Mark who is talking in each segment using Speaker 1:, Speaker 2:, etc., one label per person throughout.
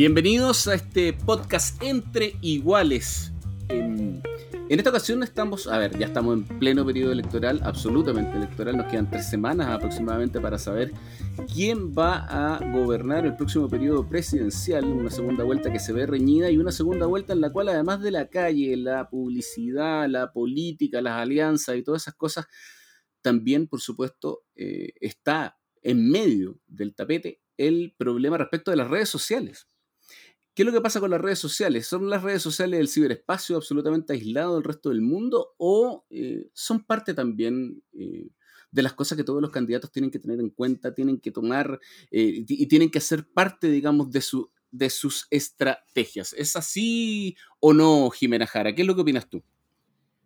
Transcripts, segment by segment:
Speaker 1: Bienvenidos a este podcast Entre Iguales. En, esta ocasión estamos, a ver, ya estamos en pleno periodo electoral, absolutamente electoral, nos quedan tres semanas aproximadamente para saber quién va a gobernar el próximo periodo presidencial, una segunda vuelta que se ve reñida y una segunda vuelta en la cual además de la calle, la publicidad, la política, las alianzas y todas esas cosas, también por supuesto eh, está en medio del tapete el problema respecto de las redes sociales. ¿Qué es lo que pasa con las redes sociales? ¿Son las redes sociales del ciberespacio absolutamente aislado del resto del mundo o eh, son parte también eh, de las cosas que todos los candidatos tienen que tener en cuenta, tienen que tomar eh, y tienen que hacer parte, digamos, de, su, de sus estrategias? ¿Es así o no, Jimena Jara? ¿Qué es lo que opinas tú?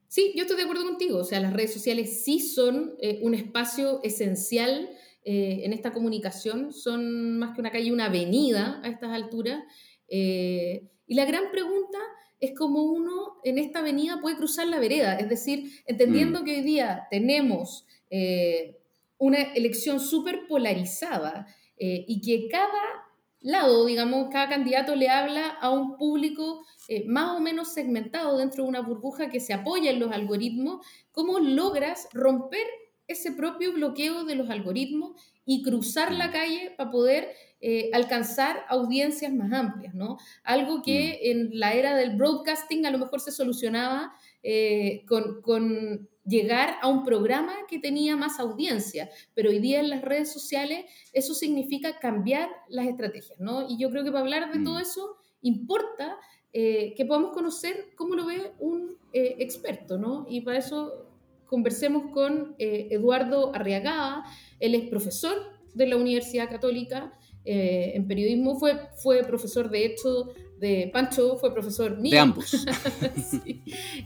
Speaker 2: Sí, yo estoy de acuerdo contigo. O sea, las redes sociales sí son un espacio esencial en esta comunicación. Son más que una calle, una avenida a estas alturas. Eh, y la gran pregunta es cómo uno en esta avenida puede cruzar la vereda, es decir, entendiendo mm. que hoy día tenemos eh, una elección súper polarizada eh, y que cada lado, digamos, cada candidato le habla a un público más o menos segmentado dentro de una burbuja que se apoya en los algoritmos, ¿cómo logras romper ese propio bloqueo de los algoritmos y cruzar la mm. calle para poder eh, alcanzar audiencias más amplias, ¿no? Algo que mm. en la era del broadcasting a lo mejor se solucionaba eh, con, llegar a un programa que tenía más audiencia, pero hoy día en las redes sociales eso significa cambiar las estrategias, ¿no? Y yo creo que para hablar de todo mm. eso importa eh, que podamos conocer cómo lo ve un experto, ¿no? Y para eso conversemos con Eduardo Arriagada, él es profesor de la Universidad Católica eh, en periodismo, fue, fue profesor de hecho de Pancho, fue profesor mío.
Speaker 1: De ambos.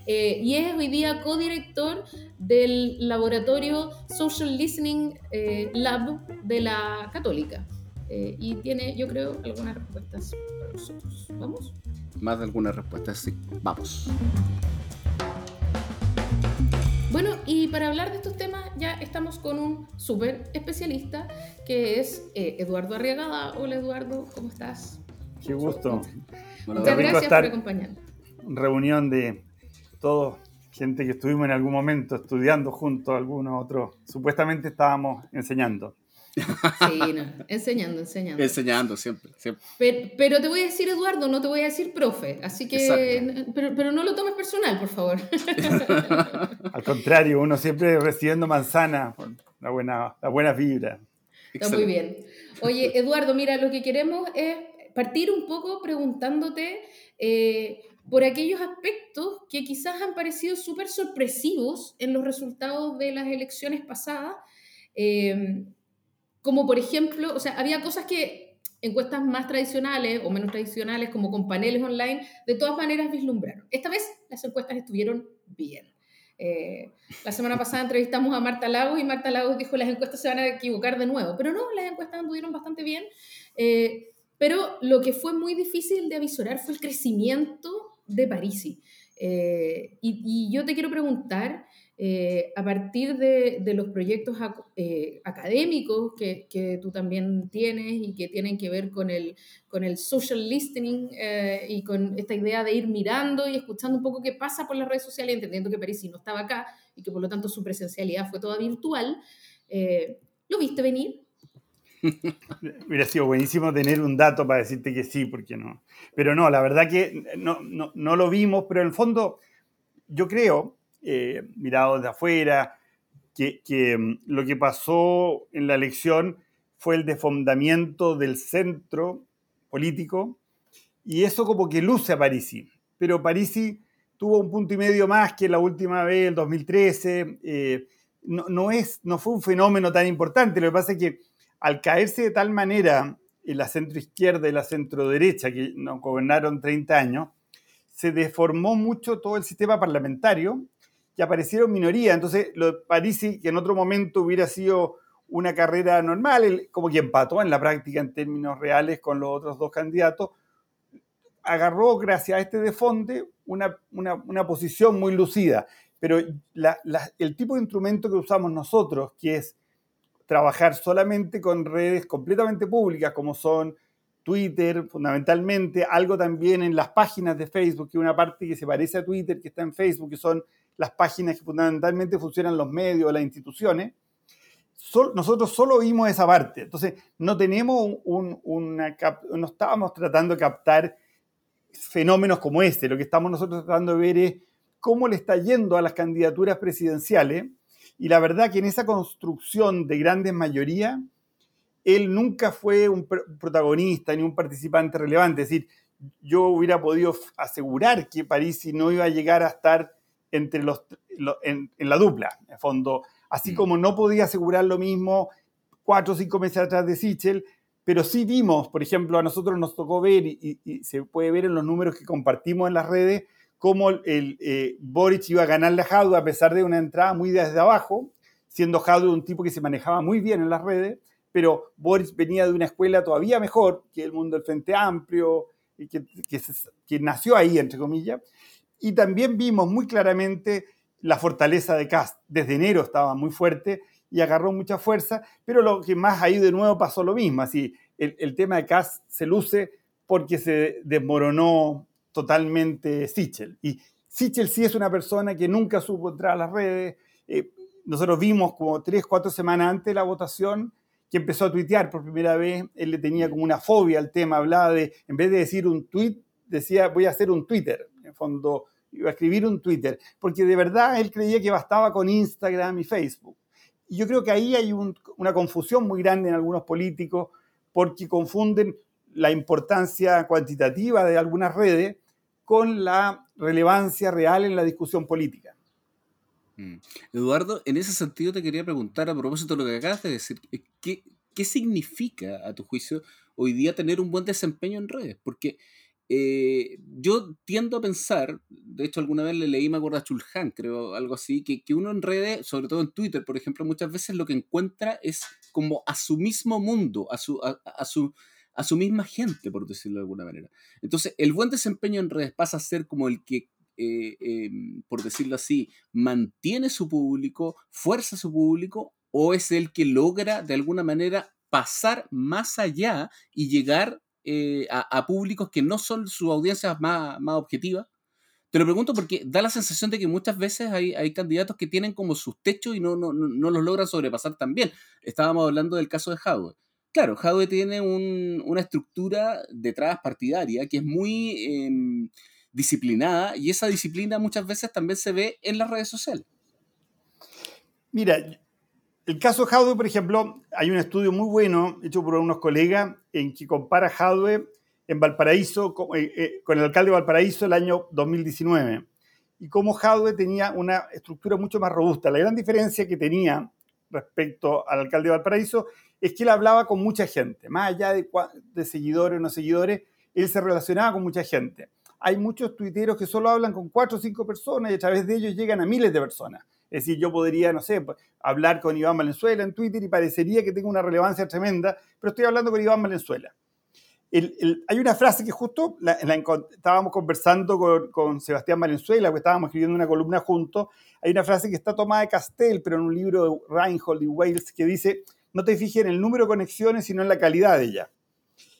Speaker 2: Eh, y es hoy día codirector del laboratorio Social Listening eh, Lab de la Católica. y tiene, yo creo, algunas respuestas para nosotros. ¿Vamos?
Speaker 1: Más de algunas respuestas, sí. Vamos.
Speaker 2: Bueno, y para hablar de estos temas ya estamos con un súper especialista que es eh, Eduardo Arriagada. Hola Eduardo, ¿cómo estás?
Speaker 3: Qué gusto.
Speaker 2: Muchas gracias por acompañarnos.
Speaker 3: Reunión de todos, gente que estuvimos en algún momento estudiando juntos, algunos otros. Supuestamente estábamos enseñando.
Speaker 2: Sí, enseñando, enseñando.
Speaker 1: Enseñando, siempre.
Speaker 2: Pero, te voy a decir, Eduardo, no te voy a decir profe. Así que, pero, no lo tomes personal, por favor.
Speaker 3: Al contrario, uno siempre recibiendo manzana, la buena, la buena vibra.
Speaker 2: Está muy bien. Oye, Eduardo, mira, lo que queremos es partir un poco preguntándote eh, por aquellos aspectos que quizás han parecido súper sorpresivos en los resultados de las elecciones pasadas. Eh, como por ejemplo, o sea, había cosas que encuestas más tradicionales o menos tradicionales, como con paneles online, de todas maneras vislumbraron. Esta vez las encuestas estuvieron bien. Eh, la semana pasada entrevistamos a Marta Lagos y Marta Lagos dijo las encuestas se van a equivocar de nuevo, pero no, las encuestas anduvieron bastante bien. Eh, pero lo que fue muy difícil de avisorar fue el crecimiento de Parisi. Eh, y, y, yo te quiero preguntar eh, a partir de, los proyectos eh, académicos que, tú también tienes y que tienen que ver con el, con el social listening eh, y con esta idea de ir mirando y escuchando un poco qué pasa por las redes sociales, entendiendo que París no estaba acá y que por lo tanto su presencialidad fue toda virtual, ¿lo viste venir?
Speaker 3: Hubiera sido buenísimo tener un dato para decirte que sí, porque no. Pero no, la verdad que no, no, no lo vimos, pero en el fondo yo creo eh, mirado desde afuera, que, mm, lo que pasó en la elección fue el desfondamiento del centro político y eso como que luce a Parisi. Pero Parisi tuvo un punto y medio más que la última vez, el 2013. Eh, no, es, no fue un fenómeno tan importante. Lo que pasa es que al caerse de tal manera la centroizquierda y la centroderecha, que nos gobernaron 30 años, se deformó mucho todo el sistema parlamentario y aparecieron minorías. Entonces, lo de Parisi, que en otro momento hubiera sido una carrera normal, como que empató en la práctica en términos reales con los otros dos candidatos, agarró, gracias a este defonde, una, una, posición muy lucida. Pero el tipo de instrumento que usamos nosotros, que es trabajar solamente con redes completamente públicas, como son Twitter, fundamentalmente, algo también en las páginas de Facebook, que una parte que se parece a Twitter, que está en Facebook, que son las páginas que fundamentalmente funcionan los medios, las instituciones. nosotros solo vimos esa parte. Entonces, no tenemos un, una, no estábamos tratando de captar fenómenos como este. Lo que estamos nosotros tratando de ver es cómo le está yendo a las candidaturas presidenciales. Y la verdad que en esa construcción de grandes mayorías, él nunca fue un protagonista ni un participante relevante. Es decir, yo hubiera podido asegurar que París no iba a llegar a estar entre los, en, la dupla, en fondo. Así mm. como no podía asegurar lo mismo cuatro o cinco meses atrás de Sichel, pero sí vimos, por ejemplo, a nosotros nos tocó ver, y, se puede ver en los números que compartimos en las redes, cómo el, eh, Boric iba a ganarle a Jadwe a pesar de una entrada muy desde abajo, siendo Jadwe un tipo que se manejaba muy bien en las redes, pero Boric venía de una escuela todavía mejor que el mundo del Frente Amplio, y que, que, nació ahí, entre comillas. Y también vimos muy claramente la fortaleza de Cast. Desde enero estaba muy fuerte y agarró mucha fuerza, pero lo que más ahí de nuevo pasó lo mismo, así, el, tema de Cass se luce porque se desmoronó totalmente Sichel. Y Sichel sí es una persona que nunca supo entrar a las redes. Eh, nosotros vimos como tres, cuatro semanas antes de la votación que empezó a tuitear por primera vez. Él le tenía como una fobia al tema, hablaba de, en vez de decir un tweet, decía voy a hacer un Twitter. En fondo, iba a escribir un Twitter, porque de verdad él creía que bastaba con Instagram y Facebook. Y yo creo que ahí hay una confusión muy grande en algunos políticos porque confunden la importancia cuantitativa de algunas redes con la relevancia real en la discusión política.
Speaker 1: Mm. Eduardo, en ese sentido te quería preguntar a propósito de lo que acabas de decir, ¿qué, qué significa a tu juicio hoy día tener un buen desempeño en redes? Porque eh, yo tiendo a pensar, de hecho alguna vez le leí, me acuerdo a Chulhan, creo, algo así, que, que, uno en redes, sobre todo en Twitter, por ejemplo, muchas veces lo que encuentra es como a su mismo mundo, a su, a, su, a su misma gente, por decirlo de alguna manera. Entonces, el buen desempeño en redes pasa a ser como el que, eh, em, por decirlo así, mantiene su público, fuerza su público, o es el que logra de alguna manera pasar más allá y llegar eh, a, públicos que no son sus audiencias más, más objetivas? Te lo pregunto porque da la sensación de que muchas veces hay, hay candidatos que tienen como sus techos y no, no, no, los logran sobrepasar también. Estábamos hablando del caso de Jadwe. Claro, Jadwe tiene una estructura detrás partidaria que es muy em, disciplinada y esa disciplina muchas veces también se ve en las redes sociales.
Speaker 3: Mira, el caso Jadwe, por ejemplo, hay un estudio muy bueno hecho por unos colegas en que compara Jadwe en Valparaíso eh, eh, con el alcalde de Valparaíso el año 2019 y cómo Jadwe tenía una estructura mucho más robusta. La gran diferencia que tenía respecto al alcalde de Valparaíso es que él hablaba con mucha gente, más allá de, de seguidores o no seguidores, él se relacionaba con mucha gente. Hay muchos tuiteros que solo hablan con cuatro o cinco personas y a través de ellos llegan a miles de personas. Es decir, yo podría, no sé, hablar con Iván Valenzuela en Twitter y parecería que tengo una relevancia tremenda, pero estoy hablando con Iván Valenzuela. hay una frase que justo estábamos conversando con, Sebastián Valenzuela, que estábamos escribiendo una columna juntos. Hay una frase que está tomada de Castell, pero en un libro de Reinhold y Wales, que dice: No te fijes en el número de conexiones, sino en la calidad de ella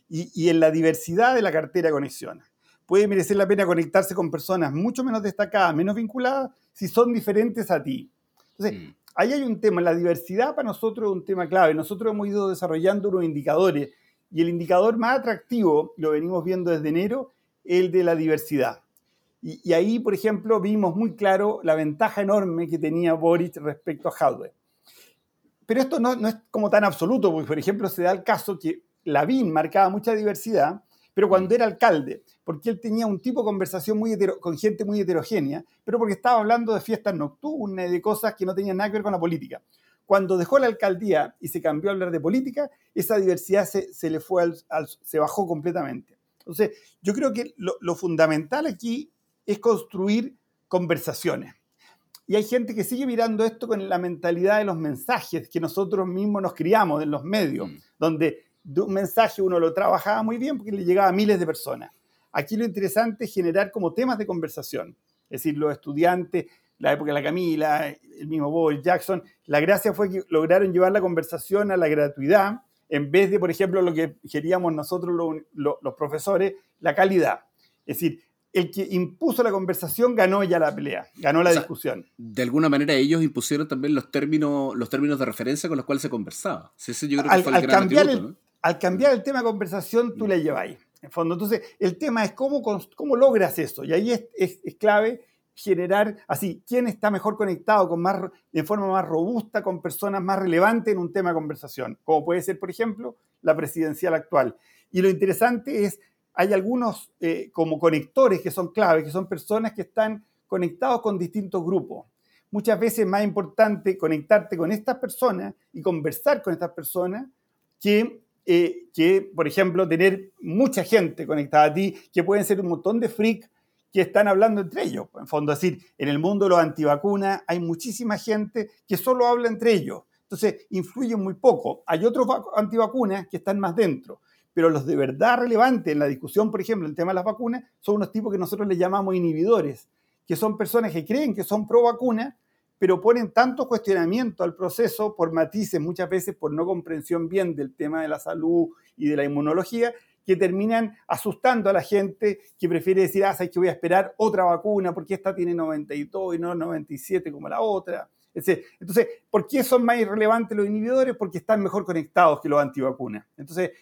Speaker 3: y, y en la diversidad de la cartera de conexiones puede merecer la pena conectarse con personas mucho menos destacadas, menos vinculadas, si son diferentes a ti. Entonces, mm. ahí hay un tema, la diversidad para nosotros es un tema clave. Nosotros hemos ido desarrollando unos indicadores y el indicador más atractivo, lo venimos viendo desde enero, el de la diversidad. Y, ahí, por ejemplo, vimos muy claro la ventaja enorme que tenía Boris respecto a hardware. Pero esto no, no es como tan absoluto, porque, por ejemplo, se da el caso que Lavín marcaba mucha diversidad, pero cuando mm. era alcalde, porque él tenía un tipo de conversación muy con gente muy heterogénea, pero porque estaba hablando de fiestas nocturnas y de cosas que no tenían nada que ver con la política. cuando dejó la alcaldía y se cambió a hablar de política, esa diversidad se, le fue se bajó completamente. Entonces, yo creo que lo, fundamental aquí es construir conversaciones. Y hay gente que sigue mirando esto con la mentalidad de los mensajes que nosotros mismos nos criamos en los medios, mm. donde un mensaje uno lo trabajaba muy bien porque le llegaba a miles de personas. Aquí lo interesante es generar como temas de conversación. Es decir, los estudiantes, la época de la Camila, el mismo Bob Jackson, la gracia fue que lograron llevar la conversación a la gratuidad, en vez de, por ejemplo, lo que queríamos nosotros los profesores, la calidad. Es decir, el que impuso la conversación ganó ya la pelea, ganó la discusión.
Speaker 1: De alguna manera ellos impusieron también los términos, los términos de referencia con los cuales se conversaba.
Speaker 3: al, cambiar el, al cambiar el tema de conversación, tú le lleváis. En fondo, entonces, el tema es cómo, cómo logras eso. Y ahí es, es, clave generar así, quién está mejor conectado con más, de forma más robusta con personas más relevantes en un tema de conversación, como puede ser, por ejemplo, la presidencial actual. Y lo interesante es, hay algunos eh, como conectores que son claves, que son personas que están conectados con distintos grupos. Muchas veces es más importante conectarte con estas personas y conversar con estas personas que eh, que, por ejemplo, tener mucha gente conectada a ti, que pueden ser un montón de freaks que están hablando entre ellos. En fondo, decir, en el mundo de los antivacunas hay muchísima gente que solo habla entre ellos. Entonces, influyen muy poco. Hay otros antivacunas que están más dentro. Pero los de verdad relevantes en la discusión, por ejemplo, en el tema de las vacunas, son unos tipos que nosotros les llamamos inhibidores, que son personas que creen que son pro vacuna, pero ponen tanto cuestionamiento al proceso por matices, muchas veces por no comprensión bien del tema de la salud y de la inmunología, que terminan asustando a la gente que prefiere decir, ah, sabes que voy a esperar otra vacuna porque esta tiene 92 y no 97 como la otra. Entonces, ¿por qué son más irrelevantes los inhibidores? Porque están mejor conectados que los antivacunas. Entonces,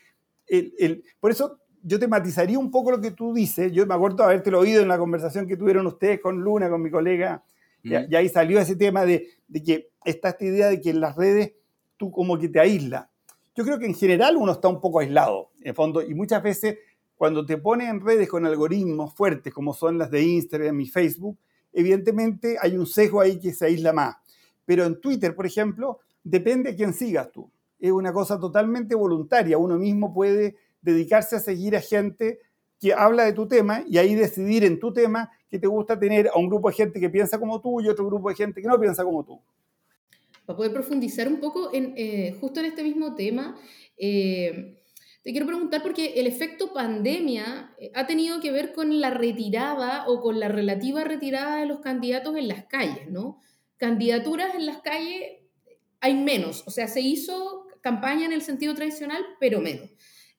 Speaker 3: el, por eso yo te matizaría un poco lo que tú dices. Yo me acuerdo haberte lo oído en la conversación que tuvieron ustedes con Luna, con mi colega y, ahí salió ese tema de, que está esta idea de que en las redes tú como que te aíslas. Yo creo que en general uno está un poco aislado, en fondo, y muchas veces cuando te pones en redes con algoritmos fuertes como son las de Instagram y Facebook, evidentemente hay un sesgo ahí que se aísla más. Pero en Twitter, por ejemplo, depende de quién sigas tú. Es una cosa totalmente voluntaria. Uno mismo puede dedicarse a seguir a gente que habla de tu tema y ahí decidir en tu tema que te gusta tener a un grupo de gente que piensa como tú y otro grupo de gente que no piensa como tú.
Speaker 2: Para poder profundizar un poco en, eh, justo en este mismo tema, eh, te quiero preguntar porque el efecto pandemia eh, ha tenido que ver con la retirada o con la relativa retirada de los candidatos en las calles, ¿no? Candidaturas en las calles hay menos, o sea, se hizo campaña en el sentido tradicional, pero menos.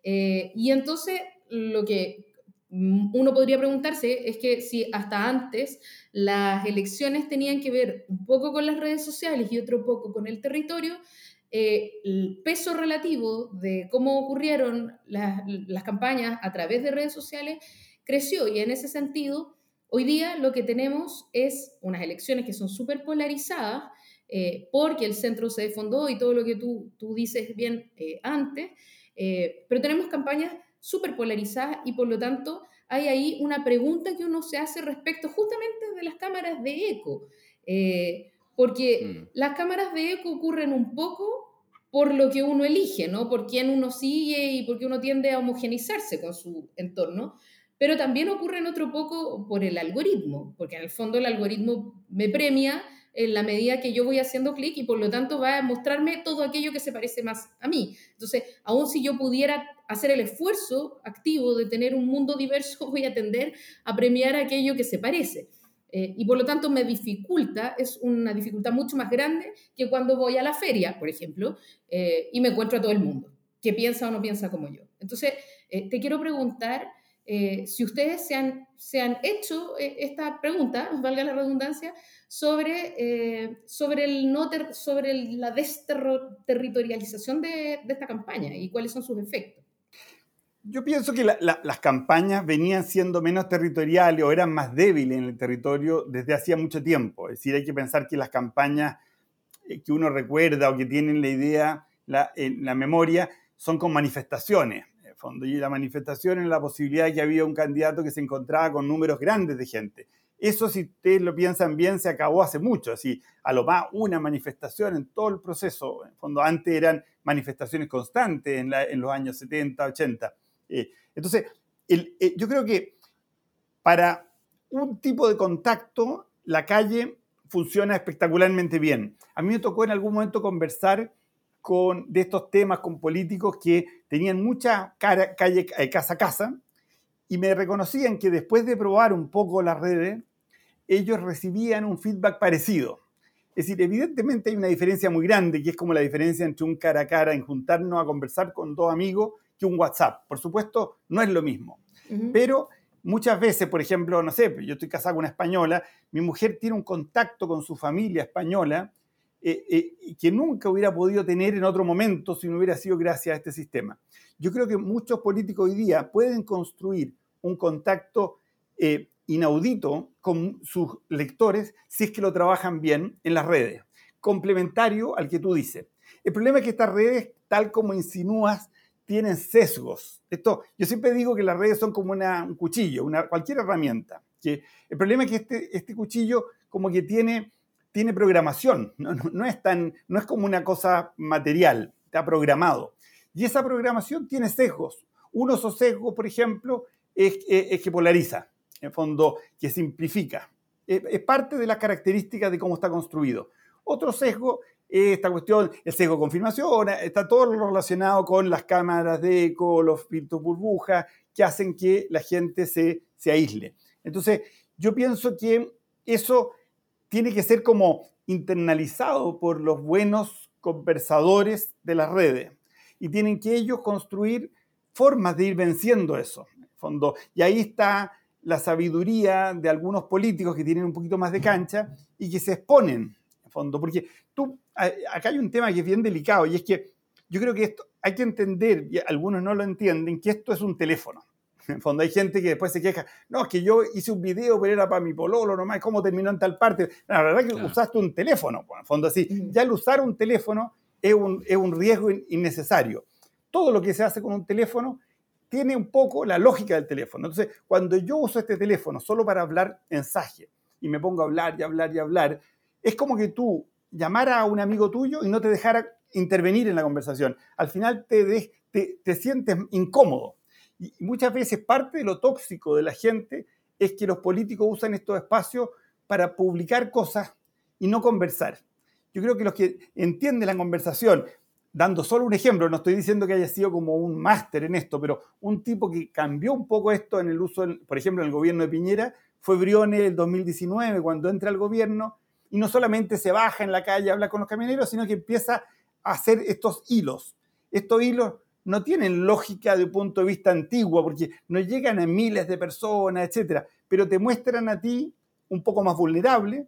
Speaker 2: y entonces lo que uno podría preguntarse es que si hasta antes las elecciones tenían que ver un poco con las redes sociales y otro poco con el territorio, eh, el peso relativo de cómo ocurrieron las, campañas a través de redes sociales creció. Y en ese sentido, hoy día lo que tenemos es unas elecciones que son súper polarizadas eh, porque el centro se defondó y todo lo que tú, tú dices bien eh, antes, pero tenemos campañas súper polarizada y por lo tanto hay ahí una pregunta que uno se hace respecto justamente de las cámaras de eco. Eh, porque mm. las cámaras de eco ocurren un poco por lo que uno elige, ¿no? Por quién uno sigue y por qué uno tiende a homogenizarse con su entorno. Pero también ocurren otro poco por el algoritmo, porque en el fondo el algoritmo me premia en la medida que yo voy haciendo clic y por lo tanto va a mostrarme todo aquello que se parece más a mí. Entonces, aun si yo pudiera hacer el esfuerzo activo de tener un mundo diverso, voy a tender a premiar aquello que se parece. Eh, y por lo tanto me dificulta, es una dificultad mucho más grande que cuando voy a la feria, por ejemplo, eh, y me encuentro a todo el mundo, que piensa o no piensa como yo. Entonces, eh, te quiero preguntar si ustedes se han, se han hecho esta pregunta, valga la redundancia, sobre, sobre, el no sobre la desterritorialización de, esta campaña y cuáles son sus efectos.
Speaker 3: Yo pienso que las campañas venían siendo menos territoriales o eran más débiles en el territorio desde hacía mucho tiempo. Es decir, hay que pensar que las campañas eh, que uno recuerda o que tienen la idea en la memoria son con manifestaciones. En fondo. Y la manifestación es la posibilidad de que había un candidato que se encontraba con números grandes de gente. Eso, si ustedes lo piensan bien, se acabó hace mucho. Así, a lo más una manifestación en todo el proceso. En fondo, antes eran manifestaciones constantes en, los años 70, 80. Eh, entonces, eh, yo creo que para un tipo de contacto, la calle funciona espectacularmente bien. A mí me tocó en algún momento conversar con, de estos temas con políticos que tenían mucha calle eh, casa a casa y me reconocían que después de probar un poco las redes, ellos recibían un feedback parecido. Es decir, evidentemente hay una diferencia muy grande, que es como la diferencia entre un cara a cara en juntarnos a conversar con dos amigos que un WhatsApp. Por supuesto, no es lo mismo. Pero muchas veces, por ejemplo, no sé, yo estoy casado con una española, mi mujer tiene un contacto con su familia española eh, eh, que nunca hubiera podido tener en otro momento si no hubiera sido gracias a este sistema. Yo creo que muchos políticos hoy día pueden construir un contacto eh, inaudito con sus lectores si es que lo trabajan bien en las redes, complementario al que tú dices. El problema es que estas redes, tal como insinúas, tienen sesgos. Esto, yo siempre digo que las redes son como un cuchillo, una, cualquier herramienta. Que el problema es que este, este cuchillo como que tiene, tiene programación, no, es tan, no es como una cosa material, está programado. Y esa programación tiene sesgos. Uno de esos sesgos, por ejemplo, es, es, que polariza, en fondo, que simplifica. Es, es parte de las características de cómo está construido. Otro sesgo esta cuestión, el sesgo de confirmación, está todo relacionado con las cámaras de eco, los filtros burbujas, que hacen que la gente se, se aísle. Entonces, yo pienso que eso tiene que ser como internalizado por los buenos conversadores de las redes y tienen que ellos construir formas de ir venciendo eso. fondo. Y ahí está la sabiduría de algunos políticos que tienen un poquito más de cancha y que se exponen, en fondo, porque tú acá hay un tema que es bien delicado y es que yo creo que esto hay que entender, y algunos no lo entienden, que esto es un teléfono. En fondo hay gente que después se queja, no, es que yo hice un video, pero era para mi pololo nomás, ¿cómo terminó en tal parte? La verdad es que usaste un teléfono, pues, en fondo así. Ya el usar un teléfono es un, es un riesgo innecesario. Todo lo que se hace con un teléfono tiene un poco la lógica del teléfono. Entonces, cuando yo uso este teléfono solo para hablar mensaje y me pongo a hablar y hablar y hablar, es como que tú llamara a un amigo tuyo y no te dejara intervenir en la conversación. Al final te, te, sientes incómodo. Y muchas veces parte de lo tóxico de la gente es que los políticos usan estos espacios para publicar cosas y no conversar. Yo creo que los que entienden la conversación, dando solo un ejemplo, no estoy diciendo que haya sido como un máster en esto, pero un tipo que cambió un poco esto en el uso, por ejemplo, en el gobierno de Piñera, fue Briones el 2019, cuando entra al gobierno y no solamente se baja en la calle, habla con los camioneros, sino que empieza a hacer estos hilos. Estos hilos no tienen lógica de un punto de vista antiguo, porque no llegan a miles de personas, etc. Pero te muestran a ti un poco más vulnerable,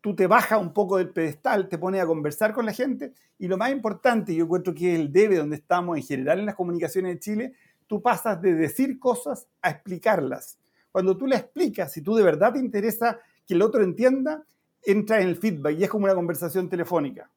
Speaker 3: tú te bajas un poco del pedestal, te pones a conversar con la gente, y lo más importante, yo encuentro que es el debe donde estamos en general en las comunicaciones de Chile, tú pasas de decir cosas a explicarlas. Cuando tú le explicas, si tú de verdad te interesa que el otro entienda, entra en el feedback y es como una conversación telefónica.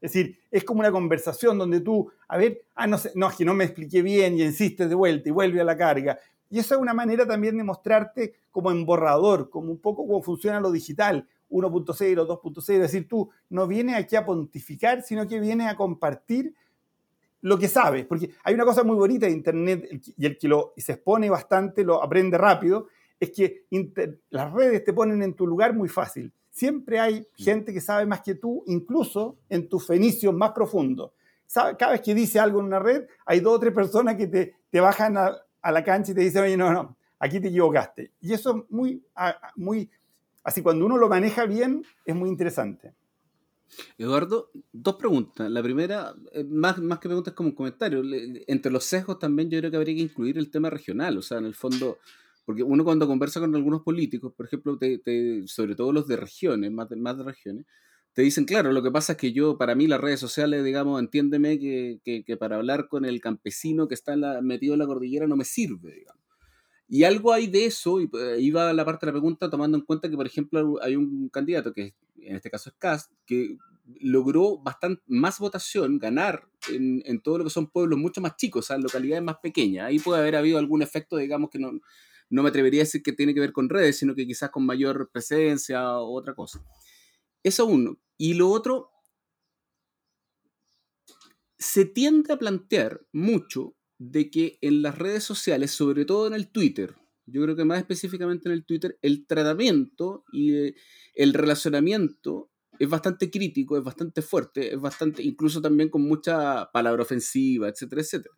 Speaker 3: Es decir, es como una conversación donde tú, a ver, ah, no sé, no, es que no me expliqué bien y insistes de vuelta y vuelve a la carga. Y eso es una manera también de mostrarte como en borrador, como un poco cómo funciona lo digital, 1.0, 2.0. Es decir, tú no vienes aquí a pontificar, sino que vienes a compartir lo que sabes. Porque hay una cosa muy bonita de Internet y el que lo, se expone bastante lo aprende rápido, es que las redes te ponen en tu lugar muy fácil. Siempre hay gente que sabe más que tú, incluso en tus fenicios más profundos. Cada vez que dice algo en una red, hay dos o tres personas que te, te bajan a, la cancha y te dicen, oye, no, no, aquí te equivocaste. Y eso es muy, muy, así cuando uno lo maneja bien, es muy interesante.
Speaker 1: Eduardo, dos preguntas. La primera, eh, más, más que preguntas como un comentario. Entre los sesgos también yo creo que habría que incluir el tema regional. O sea, en el fondo, porque uno cuando conversa con algunos políticos, por ejemplo, sobre todo los de regiones, más de, más de regiones, te dicen, claro, lo que pasa es que yo, para mí las redes sociales, digamos, entiéndeme que, para hablar con el campesino que está metido en la cordillera no me sirve, digamos. Y algo hay de eso, y eh, iba la parte de la pregunta tomando en cuenta que, por ejemplo, hay un candidato, que en este caso es Cast, que logró bastante más votación, ganar en, en todo lo que son pueblos mucho más chicos, o sea, localidades más pequeñas. Ahí puede haber habido algún efecto, digamos, que no, no me atrevería a decir que tiene que ver con redes, sino que quizás con mayor presencia o otra cosa. Eso uno. Y lo otro, se tiende a plantear mucho de que en las redes sociales, sobre todo en el Twitter, yo creo que más específicamente en el Twitter, el tratamiento y eh, el relacionamiento es bastante crítico, es bastante fuerte, es bastante, incluso también con mucha palabra ofensiva, etcétera, etcétera.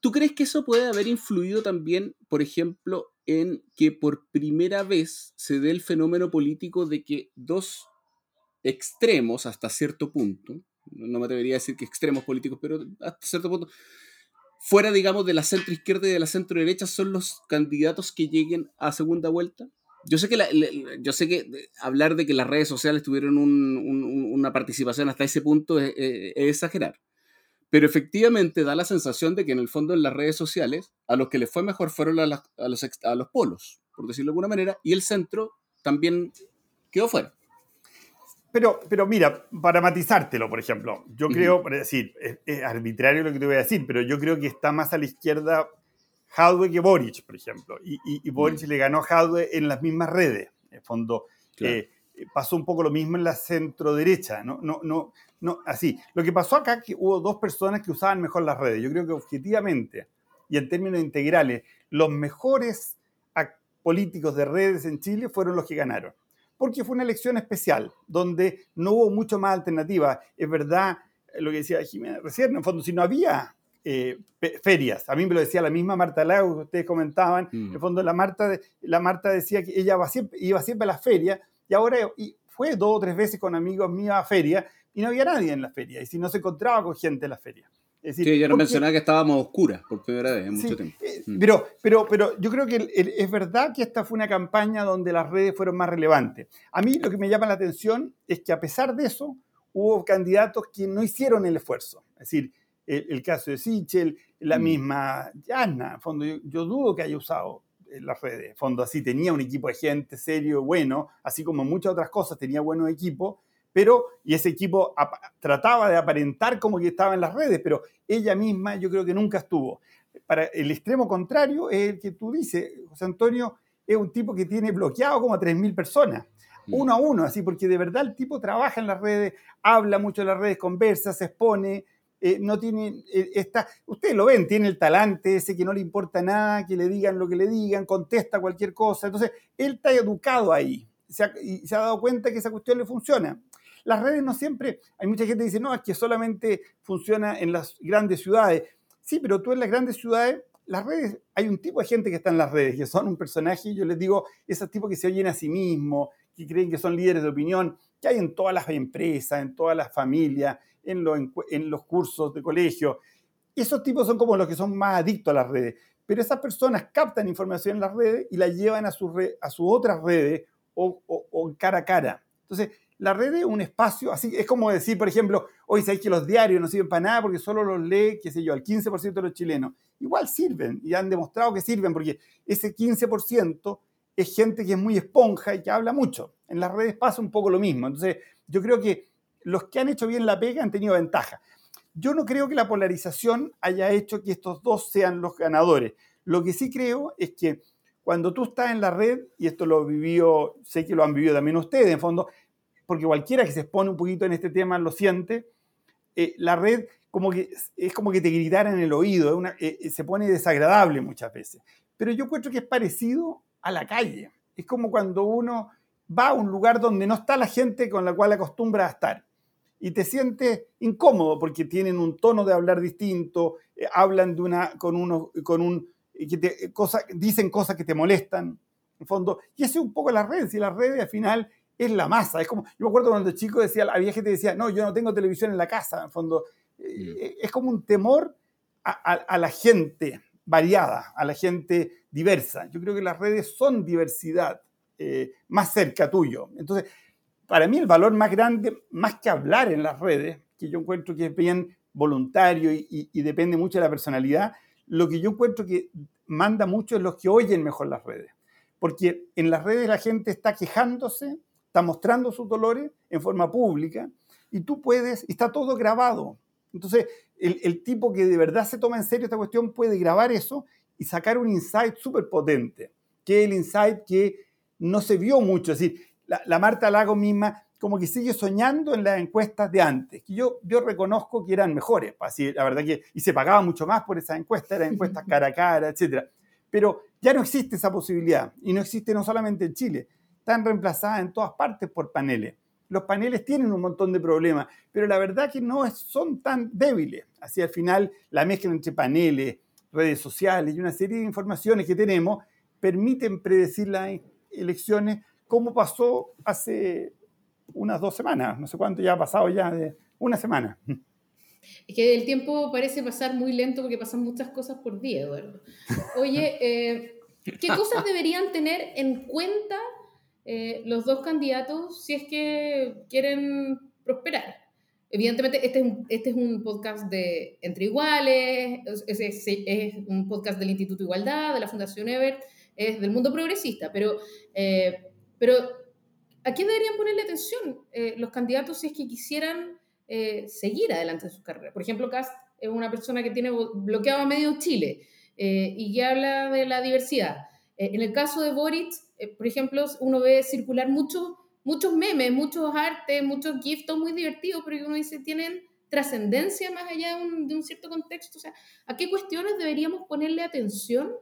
Speaker 1: ¿Tú crees que eso puede haber influido también, por ejemplo, en que por primera vez se dé el fenómeno político de que dos extremos, hasta cierto punto, no me atrevería a decir que extremos políticos, pero hasta cierto punto, fuera, digamos, de la centro izquierda y de la centro derecha, son los candidatos que lleguen a segunda vuelta? Yo sé que, yo sé que hablar de que las redes sociales tuvieron una participación hasta ese punto es, exagerar. Pero efectivamente da la sensación de que en el fondo en las redes sociales a los que les fue mejor fueron a, los, a los polos, por decirlo de alguna manera, y el centro también quedó fuera.
Speaker 3: Pero, pero mira, para matizártelo, por ejemplo, yo creo, por decir, es, arbitrario lo que te voy a decir, pero yo creo que está más a la izquierda Hadwe que Boric, por ejemplo. Y, y, Boric le ganó a Hadwe en las mismas redes. En fondo, eh, pasó un poco lo mismo en la centro derecha. No, no, no, no, así. Lo que pasó acá es que hubo dos personas que usaban mejor las redes. Yo creo que objetivamente y en términos integrales, los mejores políticos de redes en Chile fueron los que ganaron porque fue una elección especial, donde no hubo mucho más alternativa. Es verdad eh, lo que decía Jiménez recién, en el fondo, si no había eh, ferias, a mí me lo decía la misma Marta Lago que ustedes comentaban, en el mm. fondo la Marta, la Marta decía que ella siempre, iba siempre a las ferias, y ahora y fue dos o tres veces con amigos míos a feria, y no había nadie en la feria, y si no se encontraba con gente en la feria.
Speaker 1: Es decir, sí, ya no mencionaba que estábamos oscuras por primera vez en mucho tiempo.
Speaker 3: Eh, mm. Pero, pero, pero yo creo que es verdad que esta fue una campaña donde las redes fueron más relevantes. A mí lo que me llama la atención es que a pesar de eso, hubo candidatos que no hicieron el esfuerzo. Es decir, el, caso de Sichel, la mm. misma Yana, en fondo, yo, dudo que haya usado eh, las redes. Fondo, así tenía un equipo de gente serio, bueno, así como muchas otras cosas, tenía buenos equipos pero, y ese equipo trataba de aparentar como que estaba en las redes, pero ella misma yo creo que nunca estuvo. Para el extremo contrario es el que tú dices, José Antonio es un tipo que tiene bloqueado como a 3.000 personas, mm. uno a uno, así, porque de verdad el tipo trabaja en las redes, habla mucho en las redes, conversa, se expone, eh, no tiene, eh, está, ustedes lo ven, tiene el talante ese que no le importa nada, que le digan lo que le digan, contesta cualquier cosa, entonces él está educado ahí y se ha dado cuenta que esa cuestión le funciona. Las redes no siempre, hay mucha gente que dice, no, es que solamente funciona en las grandes ciudades. Sí, pero tú en las grandes ciudades, las redes, hay un tipo de gente que está en las redes, que son un personaje, yo les digo, esos tipos que se oyen a sí mismos, que creen que son líderes de opinión, que hay en todas las empresas, en todas las familias, en, en los cursos de colegio. Esos tipos son como los que son más adictos a las redes. Pero esas personas captan información en las redes y la llevan a, su a sus otras redes o, o cara a cara. Entonces, la red es un espacio, así es como decir, por ejemplo, hoy sabéis que los diarios no sirven para nada porque solo los lee, qué sé yo, al 15% de los chilenos. Igual sirven y han demostrado que sirven porque ese 15% es gente que es muy esponja y que habla mucho. En las redes pasa un poco lo mismo. Entonces, yo creo que los que han hecho bien la pega han tenido ventaja. Yo no creo que la polarización haya hecho que estos dos sean los ganadores. Lo que sí creo es que cuando tú estás en la red, y esto lo vivió, sé que lo han vivido también ustedes, en fondo, porque cualquiera que se expone un poquito en este tema lo siente, eh, la red como que, es como que te gritara en el oído, eh, eh, se pone desagradable muchas veces. Pero yo encuentro que es parecido a la calle. Es como cuando uno va a un lugar donde no está la gente con la cual acostumbra a estar y te sientes incómodo porque tienen un tono de hablar distinto, hablan de una, con, uno, cosa, dicen cosas que te molestan, en fondo. Y eso es un poco la red, si la red al final es la masa. Es como, yo me acuerdo cuando chico decía, había gente que decía, no, yo no tengo televisión en la casa, en fondo. Mm. Eh, es como un temor a, la gente variada, a la gente diversa. Yo creo que las redes son diversidad eh, más cerca tuyo. Entonces, para mí el valor más grande, más que hablar en las redes, que yo encuentro que es bien voluntario y, y depende mucho de la personalidad, lo que yo encuentro que manda mucho es los que oyen mejor las redes. Porque en las redes la gente está quejándose está mostrando sus dolores en forma pública y tú puedes, y está todo grabado. Entonces, el, tipo que de verdad se toma en serio esta cuestión puede grabar eso y sacar un insight súper potente, que es el insight que no se vio mucho. Es decir, la, Marta Lago misma como que sigue soñando en las encuestas de antes, que yo, yo reconozco que eran mejores, así, la verdad que, y se pagaba mucho más por esas encuestas, eran encuestas cara a cara, etc. Pero ya no existe esa posibilidad, y no existe no solamente en Chile, están reemplazadas en todas partes por paneles. Los paneles tienen un montón de problemas, pero la verdad que no son tan débiles. Así al final la mezcla entre paneles, redes sociales y una serie de informaciones que tenemos permiten predecir las elecciones como pasó hace unas dos semanas, no sé cuánto ya ha pasado ya de una semana.
Speaker 2: Es que el tiempo parece pasar muy lento porque pasan muchas cosas por día, Eduardo. Oye, eh, ¿qué cosas deberían tener en cuenta eh, los dos candidatos si es que quieren prosperar? Evidentemente, este es un, este es podcast de Entre Iguales, es, es, un podcast del Instituto Igualdad, de la Fundación Ever, es del mundo progresista, pero, eh, pero ¿a quién deberían ponerle atención eh, los candidatos si es que quisieran eh, seguir adelante en su carrera? Por ejemplo, Cast es una persona que tiene bloqueado a medio Chile y que habla de la diversidad. En el caso de Boric, por ejemplo, uno ve circular muchos muchos memes, muchos artes, muchos giftos muy divertidos, pero uno dice, tienen trascendencia más allá de un, de un, cierto contexto. O sea, ¿a qué cuestiones deberíamos ponerle atención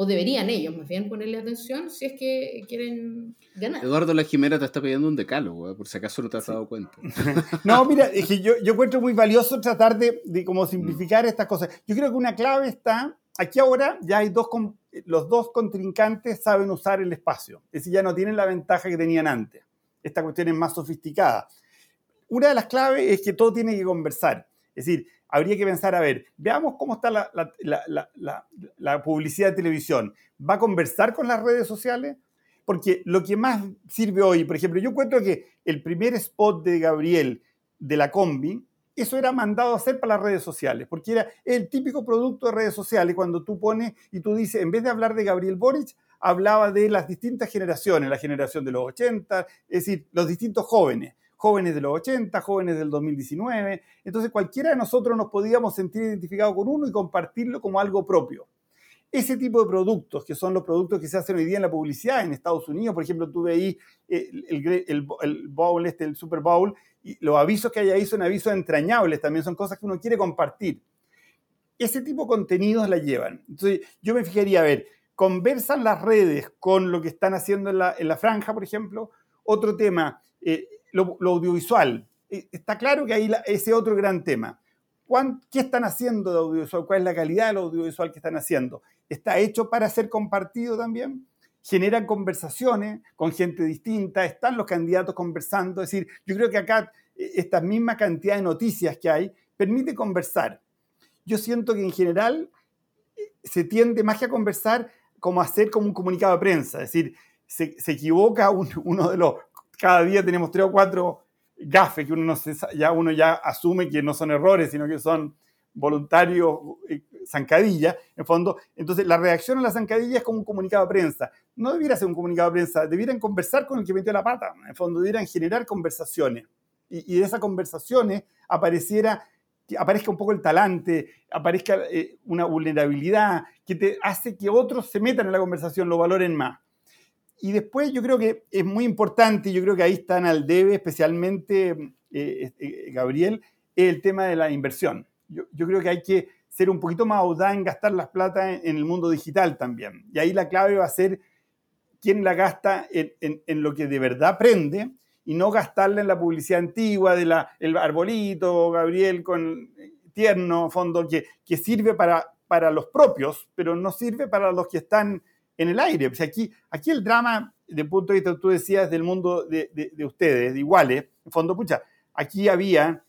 Speaker 2: o deberían ellos más bien ponerle atención si es que quieren ganar.
Speaker 1: Eduardo La Jimera te está pidiendo un decálogo, por si acaso no te has dado cuenta.
Speaker 3: no, mira, es que yo, yo encuentro muy valioso tratar de, de como simplificar estas cosas. Yo creo que una clave está, aquí ahora ya hay dos, los dos contrincantes saben usar el espacio, es decir, ya no tienen la ventaja que tenían antes. Esta cuestión es más sofisticada. Una de las claves es que todo tiene que conversar. Es decir, habría que pensar, a ver, veamos cómo está la, publicidad de televisión. ¿Va a conversar con las redes sociales? Porque lo que más sirve hoy, por ejemplo, yo encuentro que el primer spot de Gabriel de la combi, eso era mandado a hacer para las redes sociales, porque era el típico producto de redes sociales cuando tú pones y tú dices, en vez de hablar de Gabriel Boric, hablaba de las distintas generaciones, la generación de los 80, es decir, los distintos jóvenes jóvenes de los 80, jóvenes del 2019. Entonces cualquiera de nosotros nos podíamos sentir identificados con uno y compartirlo como algo propio. Ese tipo de productos, que son los productos que se hacen hoy día en la publicidad en Estados Unidos, por ejemplo, tú el, el, el, Bowl, este, el Super Bowl, y los avisos que hay ahí son avisos entrañables, también son cosas que uno quiere compartir. Ese tipo de contenidos la llevan. Entonces, yo me fijaría, a ver, conversan las redes con lo que están haciendo en la, en la franja, por ejemplo. Otro tema, eh, lo, audiovisual. Eh, está claro que hay ese otro gran tema. ¿Qué están haciendo de audiovisual? ¿Cuál es la calidad del audiovisual que están haciendo? ¿Está hecho para ser compartido también? ¿Generan conversaciones con gente distinta? ¿Están los candidatos conversando? Es decir, yo creo que acá eh, esta misma cantidad de noticias que hay permite conversar. Yo siento que en general eh, se tiende más que a conversar como a hacer como un comunicado de prensa. Es decir, se, equivoca uno de los cada día tenemos tres o cuatro gafes que uno, no ya, uno ya asume que no son errores, sino que son voluntarios, zancadillas, en fondo. Entonces, la reacción a la zancadilla es como un comunicado de prensa. No debiera ser un comunicado de prensa, debieran conversar con el que metió la pata, en fondo, debieran generar conversaciones. Y, de esas conversaciones apareciera aparezca un poco el talante, aparezca eh, una vulnerabilidad que te hace que otros se metan en la conversación, lo valoren más. Y después yo creo que es muy importante, yo creo que ahí están al debe, especialmente eh, eh, Gabriel, el tema de la inversión. Yo, creo que hay que ser un poquito más audaz en gastar las plata en, el mundo digital también. Y ahí la clave va a ser quién la gasta en, lo que de verdad prende y no gastarla en la publicidad antigua de la, el arbolito, Gabriel con tierno, fondo, que, que sirve para, para los propios, pero no sirve para los que están en el aire. Pues aquí, aquí el drama, de punto de vista, tú decías, del mundo de, de, ustedes, de iguales, en fondo, pucha, aquí había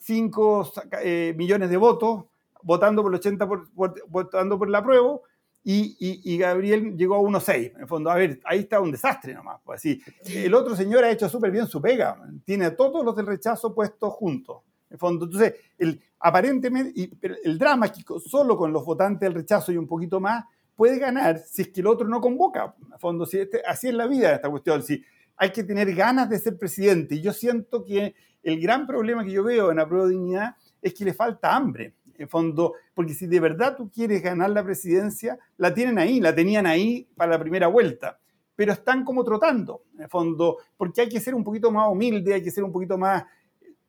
Speaker 3: 5 eh, millones de votos votando por el 80, por, votando por el apruebo, y, y, Gabriel llegó a 1,6. En fondo, a ver, ahí está un desastre nomás. Pues así. El otro señor ha hecho súper bien su pega, tiene a todos los del rechazo puestos juntos. En fondo, entonces, el, aparentemente, y, el drama es que solo con los votantes del rechazo y un poquito más, puede ganar si es que el otro no convoca. A fondo, si este, así es la vida esta cuestión. Si hay que tener ganas de ser presidente. Y yo siento que el gran problema que yo veo en la prueba de dignidad es que le falta hambre. en fondo, porque si de verdad tú quieres ganar la presidencia, la tienen ahí, la tenían ahí para la primera vuelta, pero están como trotando, en fondo, porque hay que ser un poquito más humilde, hay que ser un poquito más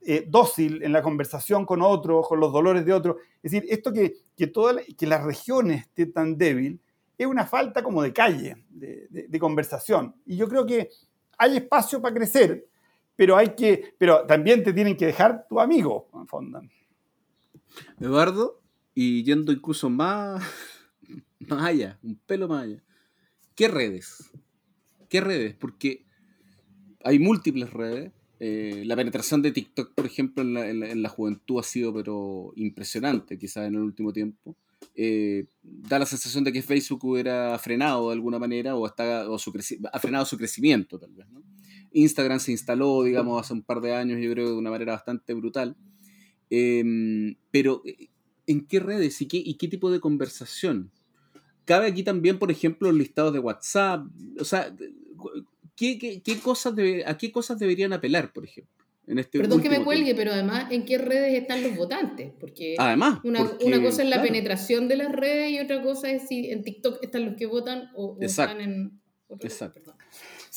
Speaker 3: eh, dócil en la conversación con otros, con los dolores de otros. Es decir, esto que, que, toda que las regiones estén tan débil es una falta como de calle, de conversación. Y yo creo que hay espacio para crecer, pero hay que, pero también te tienen que dejar tu amigo, en fondo.
Speaker 1: Eduardo, y yendo incluso más, más allá, un pelo más allá. ¿Qué redes? ¿Qué redes? Porque hay múltiples redes. Eh, la penetración de TikTok, por ejemplo, en la, juventud ha sido pero impresionante, quizás en el último tiempo. Eh, da la sensación de que Facebook hubiera frenado de alguna manera o, está, o ha frenado su crecimiento, tal vez. ¿no? Instagram se instaló, digamos, hace un par de años, yo creo, de una manera bastante brutal. Em, pero, eh, ¿en qué redes y qué, y qué tipo de conversación? Cabe aquí también, por ejemplo, los listados de WhatsApp. O sea, ¿qué, qué, cosas ¿a qué cosas deberían apelar, por ejemplo?
Speaker 2: En este Perdón que me cuelgue, pero además, ¿en qué redes están los votantes? Porque
Speaker 1: además,
Speaker 2: una, una cosa es la penetración de las redes y otra cosa es si en TikTok están los que votan o, están en...
Speaker 1: Exacto.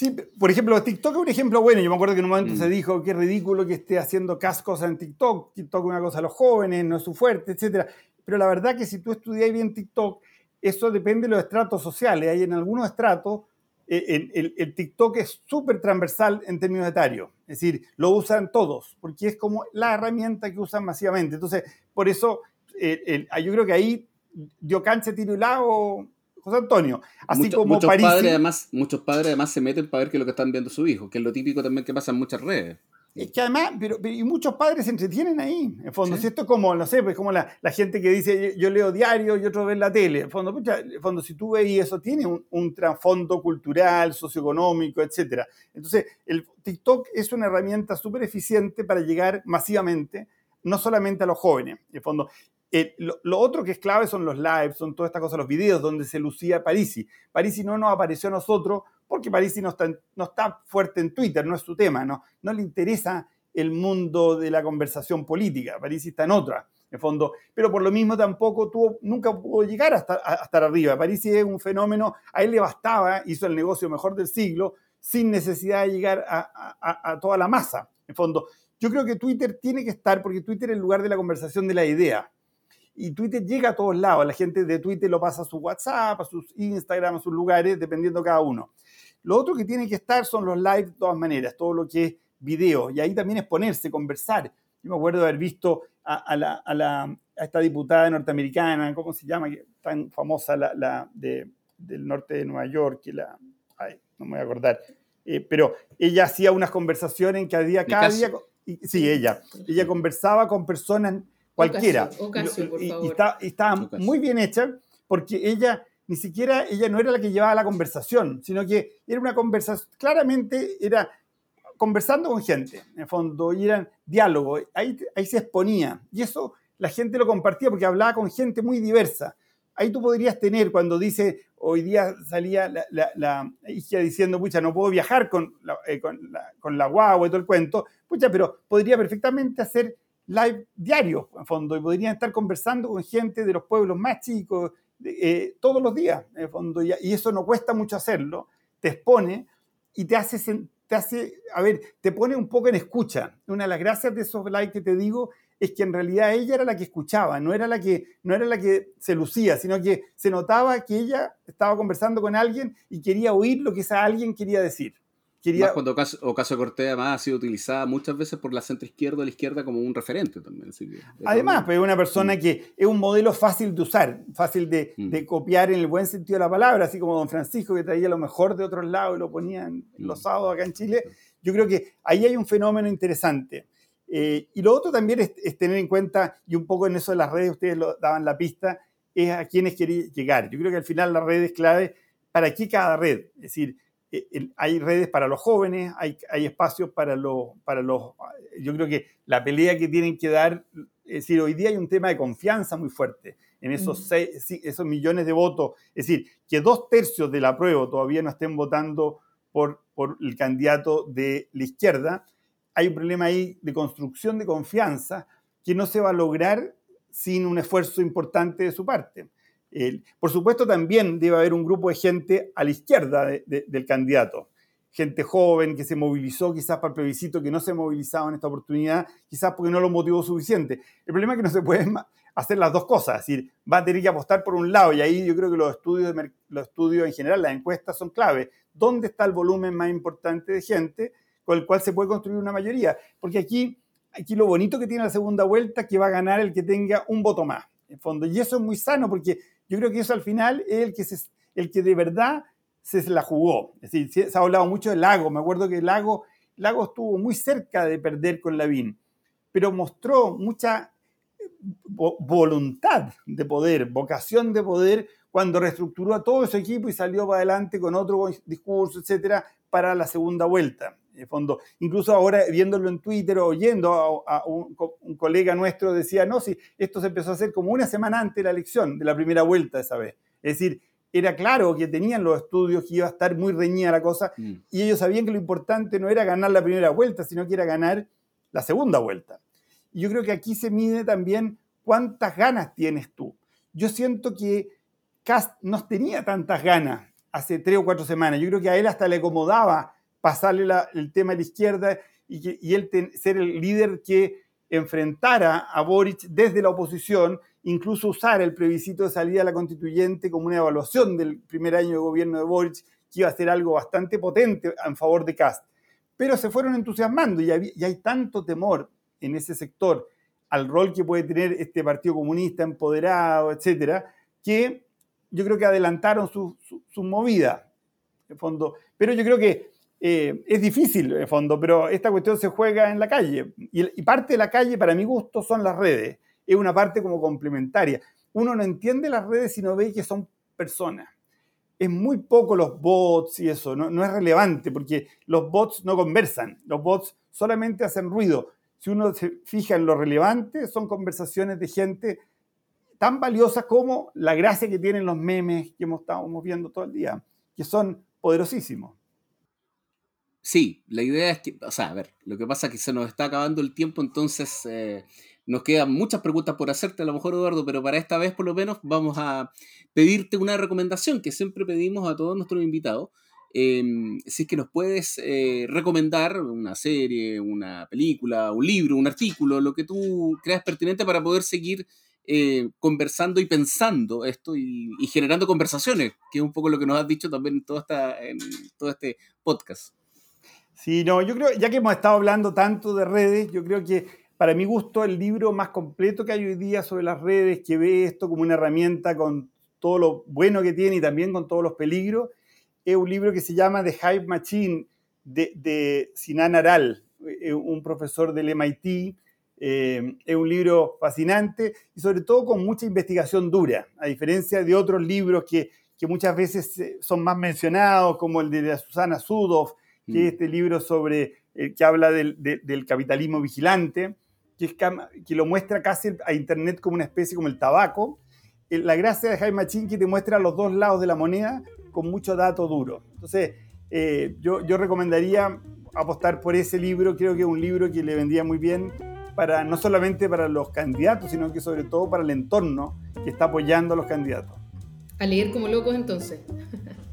Speaker 3: Sí, por ejemplo, TikTok es un ejemplo bueno. Yo me acuerdo que en un momento se mm. dijo que es ridículo que esté haciendo cascos en TikTok. TikTok es una cosa a los jóvenes, no es su fuerte, etc. Pero la verdad que si tú estudias bien TikTok, eso depende de los estratos sociales. Hay en algunos estratos, eh, el, TikTok es súper transversal en términos etarios. Es decir, lo usan todos, porque es como la herramienta que usan masivamente. Entonces, por eso, eh, yo creo que ahí dio cancha, tiro y lado José Antonio. Así como
Speaker 1: muchos Padres además, muchos padres además se meten para ver qué es lo que están viendo su hijo, que es lo típico también que pasa en muchas redes.
Speaker 3: Es que además, pero, y muchos padres se entretienen ahí, en fondo. Si esto es como, no sé, pues como la, la, gente que dice yo leo diario y otro ve la tele. En fondo, en fondo si tú ves eso, tiene un, un trasfondo cultural, socioeconómico, etc. Entonces, el TikTok es una herramienta súper eficiente para llegar masivamente, no solamente a los jóvenes. En fondo, eh, lo, otro que es clave son los lives, son todas estas cosas, los videos donde se lucía Parisi. Parisi no nos apareció a nosotros porque Parisi no está, fuerte en Twitter, no es su tema, no, le interesa el mundo de la conversación política. Parisi está en otra, en fondo. Pero por lo mismo tampoco tuvo, nunca pudo llegar hasta, arriba. Parisi es un fenómeno, a él le bastaba, hizo el negocio mejor del siglo, sin necesidad de llegar a toda la masa. En fondo, yo creo que Twitter tiene que estar porque Twitter es el lugar de la conversación de la idea y Twitter llega a todos lados. La gente de Twitter lo pasa a su WhatsApp, a sus Instagram, a sus lugares, dependiendo cada uno. Lo otro que tiene que estar son los live de todas maneras, todo lo que es video. Y ahí también es ponerse, conversar. Yo me acuerdo de haber visto a, la, a, la, a esta diputada norteamericana, ¿cómo se llama? Tan famosa, la, la de, del norte de Nueva York, que la... Ay, no me voy a acordar. Eh, pero ella hacía unas conversaciones en que día, cada día... sí, ella. Ella conversaba con personas cualquiera. y, estaba muy bien hecha porque ella ni siquiera, ella no era la que llevaba la conversación, sino que era una conversación, claramente era conversando con gente, en el fondo, y eran diálogos, ahí, ahí se exponía. Y eso la gente lo compartía porque hablaba con gente muy diversa. Ahí tú podrías tener, cuando dice, hoy día salía la, hija diciendo, pucha, no puedo viajar con la, eh, con, la, con la guagua y todo el cuento, pucha, pero podría perfectamente hacer live diario, en fondo, y podrían estar conversando con gente de los pueblos más chicos eh, todos los días, en fondo, y, eso no cuesta mucho hacerlo, te expone y te hace, te hace, a ver, te pone un poco en escucha. Una de las gracias de esos live que te digo es que en realidad ella era la que escuchaba, no era la que, no era la que se lucía, sino que se notaba que ella estaba conversando con alguien y quería oír lo que esa alguien quería decir.
Speaker 1: Más cuando Ocasio, Cortés además ha sido utilizada muchas veces por la centro izquierda o la izquierda como un referente también.
Speaker 3: además, pues es una persona mm. que es un modelo fácil de usar, fácil mm. de, copiar en el buen sentido de la palabra, así como don Francisco que traía lo mejor de otros lados y lo ponía en los mm. sábados acá en Chile. Yo creo que ahí hay un fenómeno interesante. Eh, y lo otro también es, es, tener en cuenta, y un poco en eso de las redes, ustedes lo daban la pista, es a quienes quieren llegar. Yo creo que al final la red es clave para qué cada red. Es decir, hay redes para los jóvenes, hay, hay espacios para los, para los... Yo creo que la pelea que tienen que dar, es decir, hoy día hay un tema de confianza muy fuerte en esos, esos millones de votos. Es decir, que dos tercios de la prueba todavía no estén votando por, por el candidato de la izquierda. Hay un problema ahí de construcción de confianza que no se va a lograr sin un esfuerzo importante de su parte. Por supuesto, también debe haber un grupo de gente a la izquierda del candidato, gente joven que se movilizó quizás para el plebiscito, que no se movilizaba en esta oportunidad, quizás porque no lo motivó suficiente. El problema es que no se pueden hacer las dos cosas, es decir, va a tener que apostar por un lado, y ahí yo creo que los estudios, los estudios en general, las encuestas son clave. ¿Dónde está el volumen más importante de gente con el cual se puede construir una mayoría? Porque aquí, aquí lo bonito que tiene la segunda vuelta es que va a ganar el que tenga un voto más, en fondo, y eso es muy sano, porque yo creo que eso al final es el que, se, el que de verdad se la jugó. Es decir, se ha hablado mucho del Lago. Me acuerdo que Lago, Lago estuvo muy cerca de perder con Lavín, pero mostró mucha eh, voluntad de poder, vocación de poder, cuando reestructuró a todo su equipo y salió para adelante con otro discurso, etcétera, para la segunda vuelta. En fondo, incluso ahora viéndolo en Twitter o oyendo a, un, un, colega nuestro decía, no, si esto se empezó a hacer como una semana antes de la elección, de la primera vuelta esa vez. Es decir, era claro que tenían los estudios que iba a estar muy reñida la cosa mm. y ellos sabían que lo importante no era ganar la primera vuelta, sino que era ganar la segunda vuelta. Y yo creo que aquí se mide también cuántas ganas tienes tú. Yo siento que Cast no tenía tantas ganas hace tres o cuatro semanas. Yo creo que a él hasta le acomodaba pasarle el tema a la izquierda y, él ser el líder que enfrentara a Boric desde la oposición incluso usar el plebiscito de salida a la constituyente como una evaluación del primer año de gobierno de Boric, que iba a ser algo bastante potente en favor de Cast. Pero se fueron entusiasmando y, hay tanto temor en ese sector al rol que puede tener este Partido Comunista empoderado, etcétera, que yo creo que adelantaron su, movida, de fondo. Pero yo creo que eh, es difícil, de fondo, pero esta cuestión se juega en la calle. y parte de la calle, para mi gusto, son las redes es una parte como complementaria. Uno no entiende las redes si no ve que son personas. Es muy poco los bots y eso, no, es relevante porque los bots no conversan, los bots solamente hacen ruido. Si uno se fija en lo relevante, son conversaciones de gente tan valiosas como la gracia que tienen los memes que hemos estado viendo todo el día, que son poderosísimos.
Speaker 1: Sí, la idea es que, o sea, a ver, lo que pasa es que se nos está acabando el tiempo, entonces eh, nos quedan muchas preguntas por hacerte, a lo mejor, Eduardo, pero para esta vez, por lo menos, vamos a pedirte una recomendación que siempre pedimos a todos nuestros invitados. Em, si es que nos puedes eh, recomendar una serie, una película, un libro, un artículo, lo que tú creas pertinente para poder seguir eh, conversando y pensando esto y, generando conversaciones, que es un poco lo que nos has dicho también en esta, en todo este podcast.
Speaker 3: Sí, no, yo creo, ya que hemos estado hablando tanto de redes, yo creo que para mi gusto, el libro más completo que hay hoy día sobre las redes, que ve esto como una herramienta con todo lo bueno que tiene y también con todos los peligros, es un libro que se llama The Hype Machine de, Sinan Aral, eh, un profesor del MIT. Eh, es un libro fascinante y sobre todo con mucha investigación dura, a diferencia de otros libros que, muchas veces eh, son más mencionados, como el de Susana Sudoff, que es mm. este libro sobre, que habla del, del capitalismo vigilante que, lo muestra casi a Internet como una especie como el tabaco. Eh, la gracia de Jaime Machín que te muestra los dos lados de la moneda con mucho dato duro. Entonces, eh, yo, yo recomendaría apostar por ese libro. Creo que es un libro que le vendría muy bien para no solamente para los candidatos, sino que sobre todo para el entorno que está apoyando a los candidatos.
Speaker 2: A leer como locos entonces.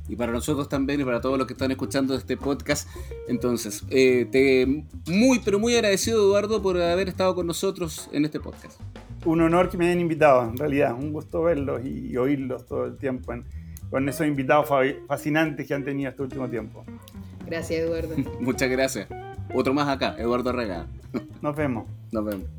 Speaker 1: Y para nosotros también y para todos los que están escuchando este podcast. Entonces, eh, te, muy, pero muy agradecido Eduardo por haber estado con nosotros en este podcast.
Speaker 3: Un honor que me hayan invitado, en realidad, un gusto verlos y, oírlos todo el tiempo con esos invitados fascinantes que han tenido este último tiempo.
Speaker 2: Gracias, Eduardo.
Speaker 1: Muchas gracias. Otro más acá, Eduardo Rega.
Speaker 3: Nos vemos.
Speaker 1: Nos vemos.